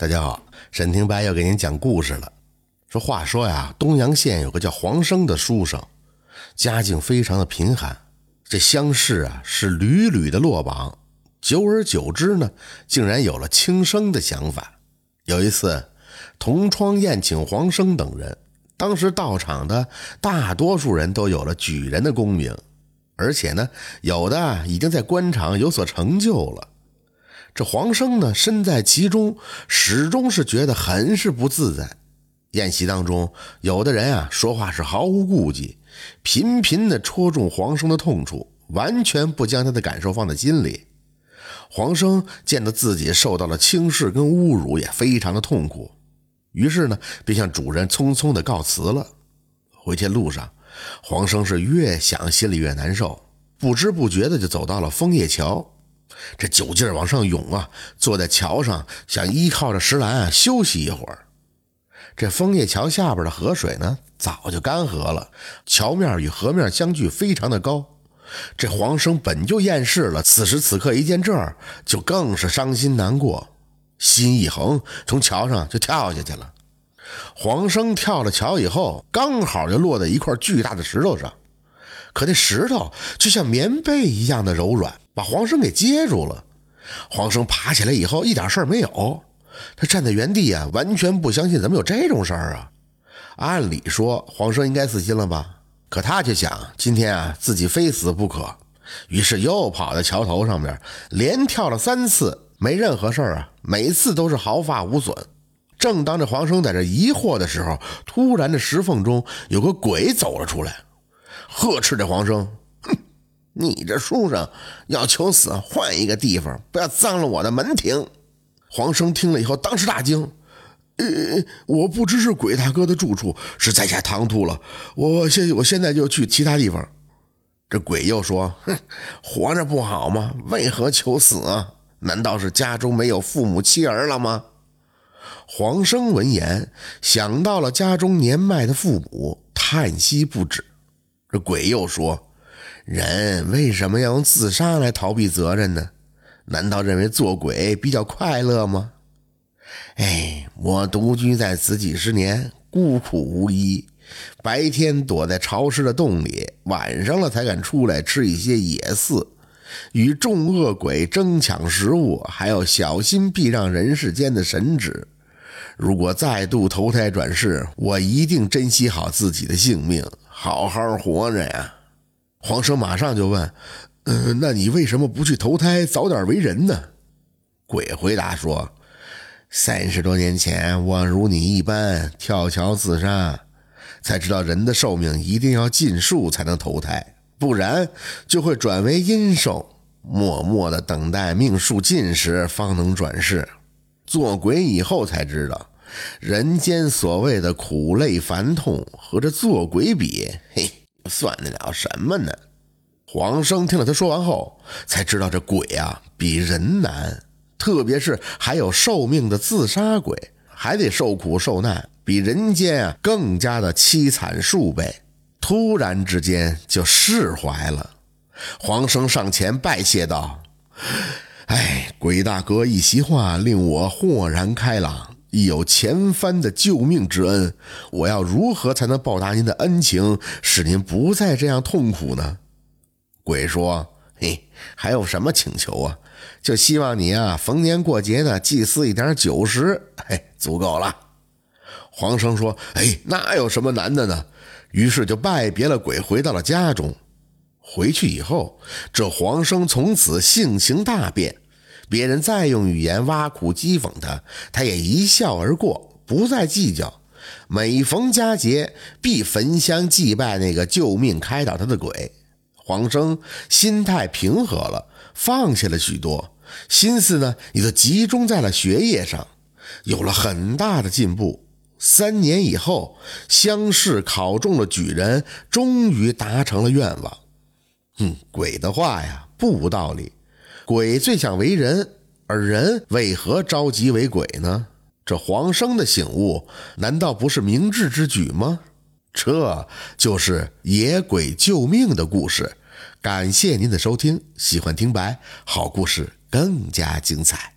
大家好，沈廷白要给您讲故事了。说话说呀，东阳县有个叫黄生的书生，家境非常的贫寒，这乡试啊是屡屡的落榜。久而久之呢，竟然有了轻生的想法。有一次，同窗宴请黄生等人，当时到场的大多数人都有了举人的功名，而且呢，有的已经在官场有所成就了。这黄生呢，身在其中，始终是觉得很是不自在。宴席当中，有的人啊说话是毫无顾忌，频频的戳中黄生的痛处，完全不将他的感受放在心里。黄生见到自己受到了轻视跟侮辱，也非常的痛苦，于是呢，便向主人匆匆的告辞了。回去路上，黄生是越想心里越难受，不知不觉的就走到了枫叶桥。这酒劲儿往上涌啊！坐在桥上，想依靠着石栏啊休息一会儿。这枫叶桥下边的河水呢，早就干涸了，桥面与河面相距非常的高。这黄生本就厌世了，此时此刻一见这儿，就更是伤心难过，心一横，从桥上就跳下去了。黄生跳了桥以后，刚好就落在一块巨大的石头上，可那石头就像棉被一样的柔软。把黄生给接住了，黄生爬起来以后一点事儿没有，他站在原地啊，完全不相信怎么有这种事儿啊！按理说黄生应该死心了吧，可他却想今天啊自己非死不可，于是又跑到桥头上面连跳了三次，没任何事儿啊，每次都是毫发无损。正当这黄生在这疑惑的时候，突然这石缝中有个鬼走了出来，呵斥着黄生。哼你这书生要求死，换一个地方，不要脏了我的门庭。黄生听了以后，当时大惊：“呃，我不知是鬼大哥的住处，是在下唐突了。我现我现在就去其他地方。”这鬼又说：“哼，活着不好吗？为何求死啊？难道是家中没有父母妻儿了吗？”黄生闻言，想到了家中年迈的父母，叹息不止。这鬼又说。人为什么要用自杀来逃避责任呢？难道认为做鬼比较快乐吗？哎，我独居在此几十年，孤苦无依，白天躲在潮湿的洞里，晚上了才敢出来吃一些野饲，与众恶鬼争抢食物，还要小心避让人世间的神旨。如果再度投胎转世，我一定珍惜好自己的性命，好好活着呀。黄生马上就问：“嗯，那你为什么不去投胎，早点为人呢？”鬼回答说：“三十多年前，我如你一般跳桥自杀，才知道人的寿命一定要尽数才能投胎，不然就会转为阴寿，默默的等待命数尽时方能转世。做鬼以后才知道，人间所谓的苦累烦痛和这做鬼比，嘿。”算得了什么呢？黄生听了他说完后，才知道这鬼啊比人难，特别是还有寿命的自杀鬼，还得受苦受难，比人间啊更加的凄惨数倍。突然之间就释怀了。黄生上前拜谢道：“哎，鬼大哥一席话令我豁然开朗。”亦有前番的救命之恩，我要如何才能报答您的恩情，使您不再这样痛苦呢？鬼说：“嘿，还有什么请求啊？就希望你啊，逢年过节的祭祀一点酒食，嘿，足够了。”黄生说：“哎，那有什么难的呢？”于是就拜别了鬼，回到了家中。回去以后，这黄生从此性情大变。别人再用语言挖苦讥讽他，他也一笑而过，不再计较。每逢佳节，必焚香祭拜那个救命开导他的鬼。黄生心态平和了，放下了许多心思呢，也都集中在了学业上，有了很大的进步。三年以后，乡试考中了举人，终于达成了愿望。哼，鬼的话呀，不无道理。鬼最想为人，而人为何着急为鬼呢？这黄生的醒悟，难道不是明智之举吗？这就是野鬼救命的故事。感谢您的收听，喜欢听白好故事更加精彩。